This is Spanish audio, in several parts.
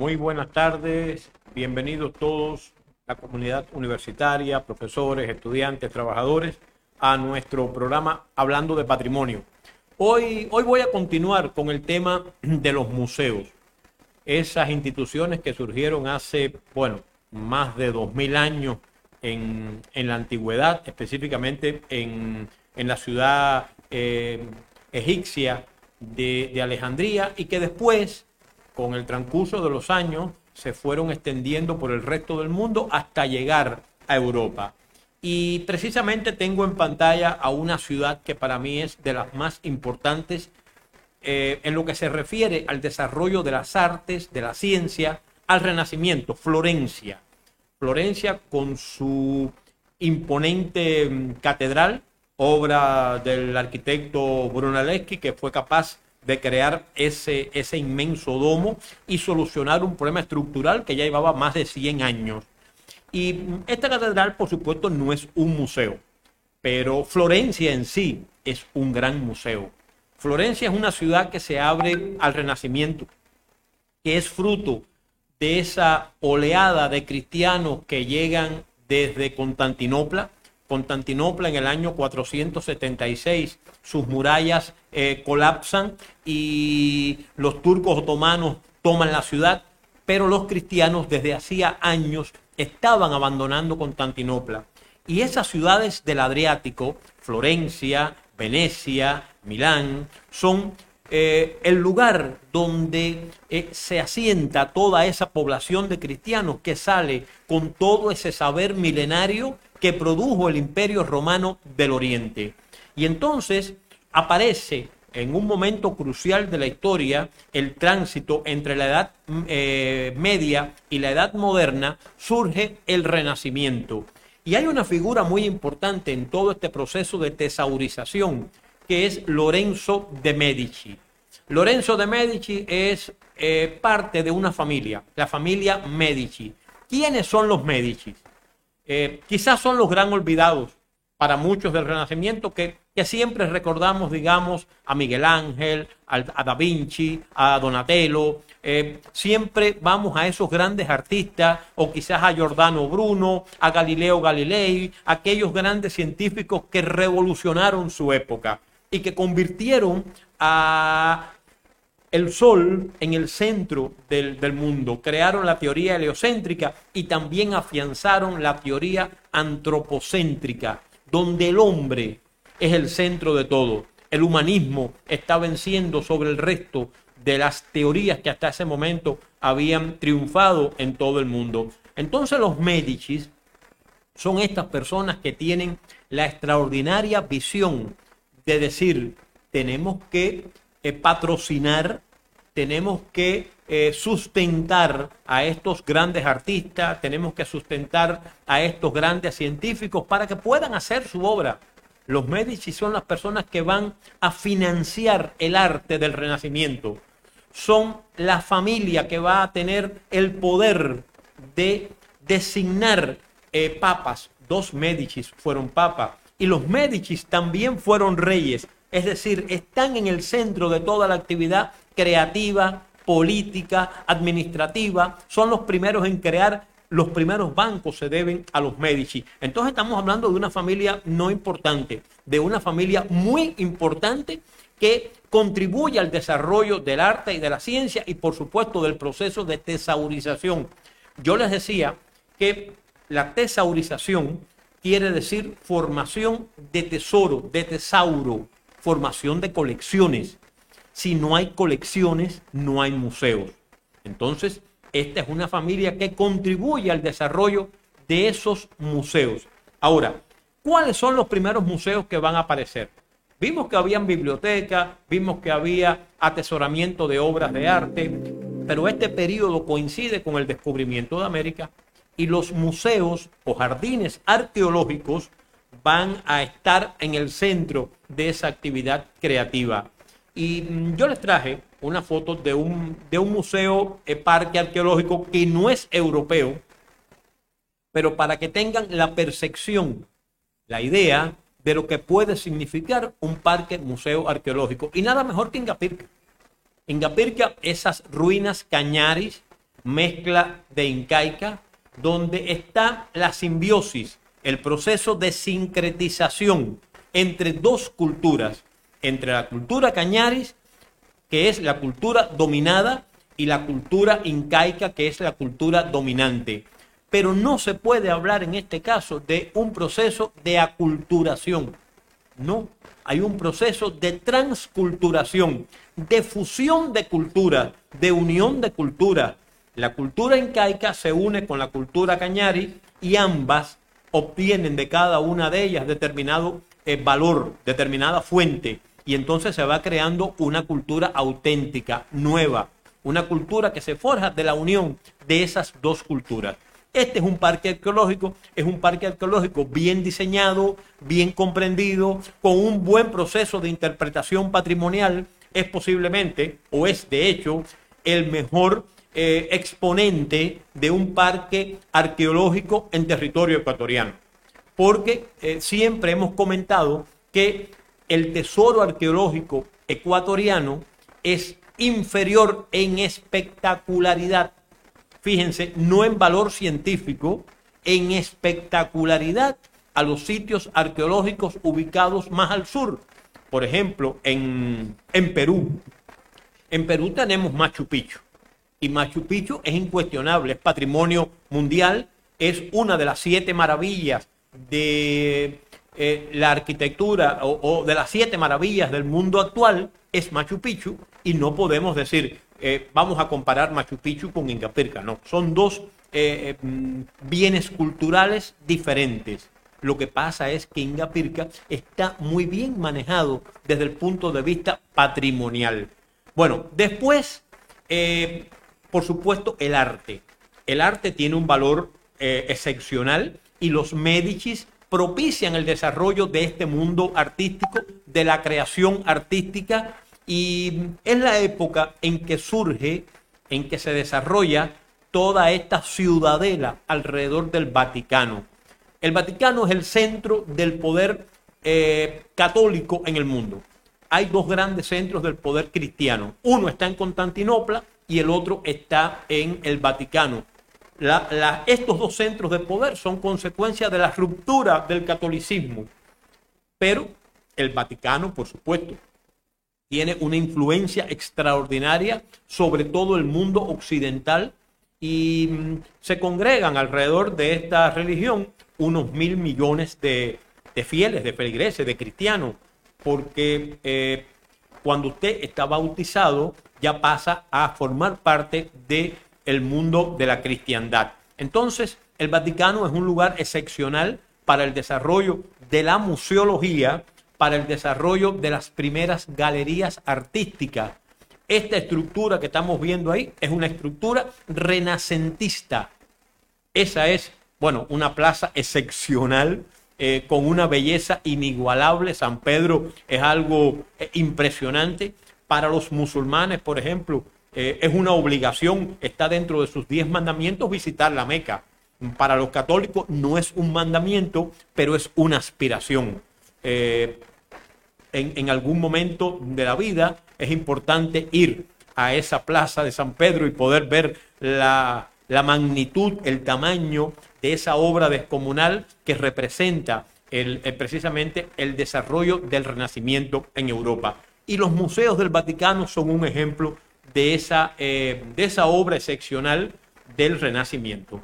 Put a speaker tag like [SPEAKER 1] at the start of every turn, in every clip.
[SPEAKER 1] Muy buenas tardes, bienvenidos todos, la comunidad universitaria, profesores, estudiantes, trabajadores, a nuestro programa Hablando de Patrimonio. Hoy, hoy voy a continuar con el tema de los museos, esas instituciones que surgieron hace, bueno, más de dos mil años en, la antigüedad, específicamente en, la ciudad eh, egipcia de Alejandría y que después, con el transcurso de los años, se fueron extendiendo por el resto del mundo hasta llegar a Europa. Y precisamente tengo en pantalla a una ciudad que para mí es de las más importantes eh, en lo que se refiere al desarrollo de las artes, de la ciencia, al renacimiento, Florencia. Florencia con su imponente mm, catedral, obra del arquitecto Brunelleschi, que fue capaz de crear ese, ese inmenso domo y solucionar un problema estructural que ya llevaba más de 100 años. Y esta catedral, por supuesto, no es un museo, pero Florencia en sí es un gran museo. Florencia es una ciudad que se abre al Renacimiento, que es fruto de esa oleada de cristianos que llegan desde Constantinopla. Constantinopla en el año 476, sus murallas eh, colapsan y los turcos otomanos toman la ciudad, pero los cristianos desde hacía años estaban abandonando Constantinopla. Y esas ciudades del Adriático, Florencia, Venecia, Milán, son eh, el lugar donde eh, se asienta toda esa población de cristianos que sale con todo ese saber milenario que produjo el imperio romano del Oriente. Y entonces aparece en un momento crucial de la historia el tránsito entre la edad eh, media y la edad moderna, surge el renacimiento. Y hay una figura muy importante en todo este proceso de tesaurización, que es Lorenzo de Medici. Lorenzo de Medici es eh, parte de una familia, la familia Medici. ¿Quiénes son los Medici? Eh, quizás son los gran olvidados para muchos del Renacimiento que, que siempre recordamos, digamos, a Miguel Ángel, a, Da Vinci, a Donatello. Eh, siempre vamos a esos grandes artistas, o quizás a Giordano Bruno, a Galileo Galilei, aquellos grandes científicos que revolucionaron su época y que convirtieron a el Sol en el centro del, del, mundo. Crearon la teoría heliocéntrica y también afianzaron la teoría antropocéntrica, donde el hombre es el centro de todo. El humanismo está venciendo sobre el resto de las teorías que hasta ese momento habían triunfado en todo el mundo. Entonces los Medicis son estas personas que tienen la extraordinaria visión de decir, tenemos que eh, patrocinar, tenemos que eh, sustentar a estos grandes artistas, tenemos que sustentar a estos grandes científicos para que puedan hacer su obra. Los Medici son las personas que van a financiar el arte del Renacimiento. Son la familia que va a tener el poder de designar eh, papas. Dos Medicis fueron papas y los Medicis también fueron reyes, es decir, están en el centro de toda la actividad creativa, política, administrativa, son los primeros en crear los primeros bancos se deben a los Medici. Entonces estamos hablando de una familia no importante, de una familia muy importante que contribuye al desarrollo del arte y de la ciencia y por supuesto del proceso de tesaurización. Yo les decía que la tesaurización quiere decir formación de tesoro, de tesauro, formación de colecciones. Si no hay colecciones, no hay museos. Entonces, esta es una familia que contribuye al desarrollo de esos museos. Ahora, ¿cuáles son los primeros museos que van a aparecer? Vimos que habían bibliotecas, vimos que había atesoramiento de obras de arte, pero este periodo coincide con el descubrimiento de América y los museos o jardines arqueológicos van a estar en el centro de esa actividad creativa. Y mm, yo les traje una foto de un, de un museo, eh, parque arqueológico que no es europeo, pero para que tengan la percepción, la idea de lo que puede significar un parque museo arqueológico. Y nada mejor que Ingapirca. Ingapirca, esas ruinas cañaris mezcla de incaica, donde está la simbiosis, el proceso de sincretización entre dos culturas, entre la cultura cañaris, que es la cultura dominada, y la cultura incaica, que es la cultura dominante. Pero no se puede hablar en este caso de un proceso de aculturación. No, hay un proceso de transculturación, de fusión de cultura, de unión de cultura. La cultura incaica se une con la cultura cañari y ambas obtienen de cada una de ellas determinado eh, valor, determinada fuente. Y entonces se va creando una cultura auténtica, nueva, una cultura que se forja de la unión de esas dos culturas. Este es un parque arqueológico, es un parque arqueológico bien diseñado, bien comprendido, con un buen proceso de interpretación patrimonial. Es posiblemente, o es de hecho, el mejor eh, exponente de un parque arqueológico en territorio ecuatoriano. Porque eh, siempre hemos comentado que el tesoro arqueológico ecuatoriano es inferior en espectacularidad. Fíjense, no en valor científico, en espectacularidad a los sitios arqueológicos ubicados más al sur. Por ejemplo, en, en Perú. En Perú tenemos Machu Picchu. Y Machu Picchu es incuestionable, es patrimonio mundial, es una de las siete maravillas de eh, la arquitectura o, de las siete maravillas del mundo actual, es Machu Picchu y no podemos decir, eh, vamos a comparar Machu Picchu con Ingapirca, no, son dos eh, mm, bienes culturales diferentes. Lo que pasa es que Ingapirca está muy bien manejado desde el punto de vista patrimonial. Bueno, después, por supuesto, el arte. El arte tiene un valor excepcional y los Medicis propician el desarrollo de este mundo artístico, de la creación artística y es la época en que surge, en que se desarrolla toda esta ciudadela alrededor del Vaticano. El Vaticano es el centro del poder eh, católico en el mundo. Hay dos grandes centros del poder cristiano. Uno está en Constantinopla y el otro está en el Vaticano. estos dos centros de poder son consecuencia de la ruptura del catolicismo. Pero el Vaticano, por supuesto, tiene una influencia extraordinaria sobre todo el mundo occidental y mm, se congregan alrededor de esta religión unos mil millones de, fieles, de feligreses, de cristianos, porque eh, cuando usted está bautizado ya pasa a formar parte del el mundo de la cristiandad. Entonces, el Vaticano es un lugar excepcional para el desarrollo de la museología para el desarrollo de las primeras galerías artísticas. Esta estructura que estamos viendo ahí es una estructura renacentista. Esa es, bueno, una plaza excepcional eh, con una belleza inigualable. San Pedro es algo eh, impresionante. Para los musulmanes, por ejemplo, eh, es una obligación, está dentro de sus diez mandamientos visitar la Meca. Para los católicos no es un mandamiento, pero es una aspiración en, algún momento de la vida es importante ir a esa plaza de San Pedro y poder ver la, magnitud, el tamaño de esa obra descomunal que representa el, precisamente el desarrollo del Renacimiento en Europa. Y los museos del Vaticano son un ejemplo de esa, eh, de esa obra excepcional del Renacimiento.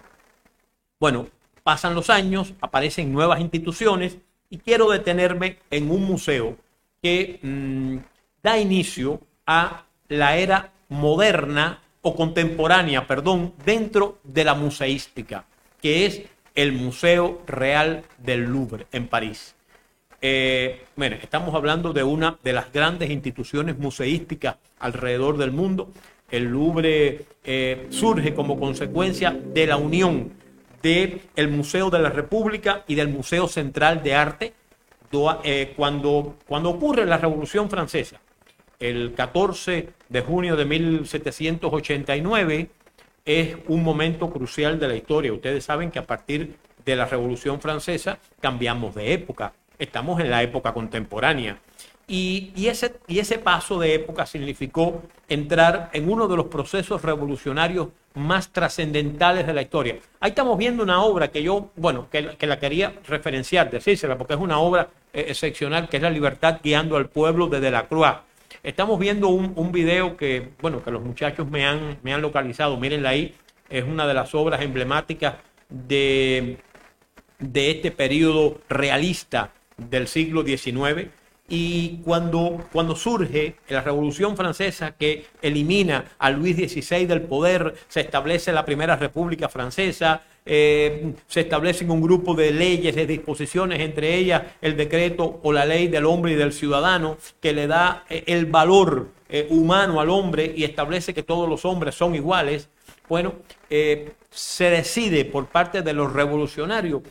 [SPEAKER 1] Bueno, pasan los años, aparecen nuevas instituciones y quiero detenerme en un museo que mm, da inicio a la era moderna o contemporánea, perdón, dentro de la museística, que es el Museo Real del Louvre en París. Eh, estamos hablando de una de las grandes instituciones museísticas alrededor del mundo. El Louvre eh, surge como consecuencia de la unión del el Museo de la República y del Museo Central de Arte, eh, cuando, cuando ocurre la Revolución Francesa, el 14 de junio de 1789, es un momento crucial de la historia. Ustedes saben que a partir de la Revolución Francesa cambiamos de época. Estamos en la época contemporánea. Y, ese, y ese paso de época significó entrar en uno de los procesos revolucionarios más trascendentales de la historia. Ahí estamos viendo una obra que yo, bueno, que, la quería referenciar, decírsela, porque es una obra eh, excepcional, que es La libertad guiando al pueblo de Delacroix. Estamos viendo un, un, video que, bueno, que los muchachos me han, me han localizado, mírenla ahí, es una de las obras emblemáticas de, de este periodo realista del siglo XIX y cuando, cuando surge la Revolución Francesa que elimina a Luis XVI del poder, se establece la Primera República Francesa, eh, se establecen un grupo de leyes, de disposiciones, entre ellas el decreto o la ley del hombre y del ciudadano, que le da eh, el valor eh, humano al hombre y establece que todos los hombres son iguales. Bueno, se decide por parte de los revolucionarios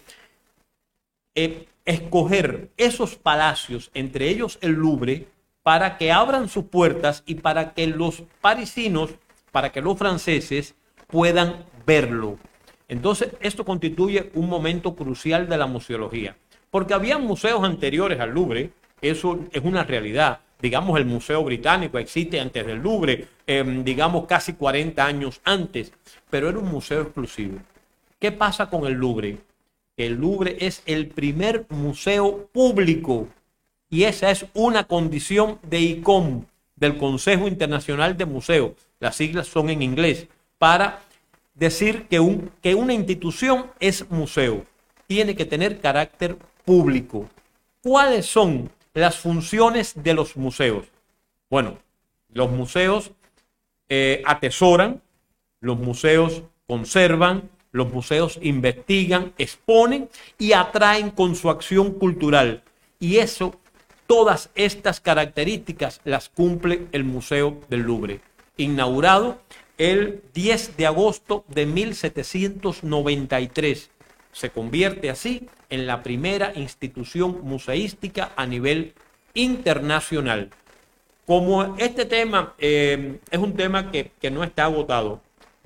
[SPEAKER 1] escoger esos palacios, entre ellos el Louvre, para que abran sus puertas y para que los parisinos, para que los franceses puedan verlo. Entonces, esto constituye un momento crucial de la museología, porque había museos anteriores al Louvre, eso es una realidad. Digamos, el Museo Británico existe antes del Louvre, em, digamos casi 40 años antes, pero era un museo exclusivo. ¿Qué pasa con el Louvre? El Louvre es el primer museo público y esa es una condición de ICOM, del Consejo Internacional de Museos. Las siglas son en inglés, para decir que, un, que una institución es museo. Tiene que tener carácter público. ¿Cuáles son las funciones de los museos? Bueno, los museos eh, atesoran, los museos conservan, los museos investigan, exponen y atraen con su acción cultural. Y eso, todas estas características las cumple el Museo del Louvre, inaugurado el 10 de agosto de 1793. Se convierte así en la primera institución museística a nivel internacional. Como este tema eh, es un tema que, que no está agotado,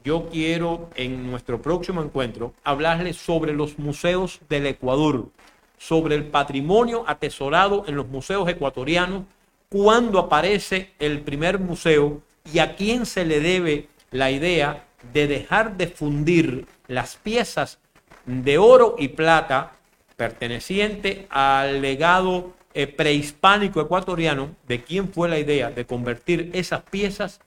[SPEAKER 1] yo quiero en nuestro próximo encuentro hablarles sobre los museos del Ecuador, sobre el patrimonio atesorado en los museos ecuatorianos, cuándo aparece el primer museo y a quién se le debe la idea de dejar de fundir las piezas de oro y plata perteneciente al legado eh, prehispánico ecuatoriano, de quién fue la idea de convertir esas piezas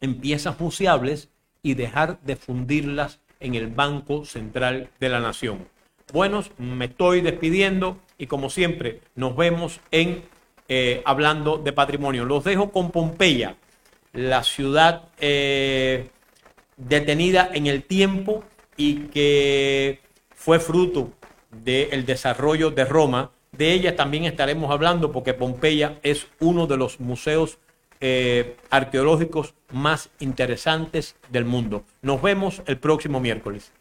[SPEAKER 1] en piezas museables y dejar de fundirlas en el Banco Central de la Nación. Buenos, me estoy despidiendo y como siempre nos vemos en eh, Hablando de Patrimonio. Los dejo con Pompeya, la ciudad eh, detenida en el tiempo y que fue fruto del desarrollo de Roma. De ella también estaremos hablando porque Pompeya es uno de los museos eh, arqueológicos más interesantes del mundo. Nos vemos el próximo miércoles.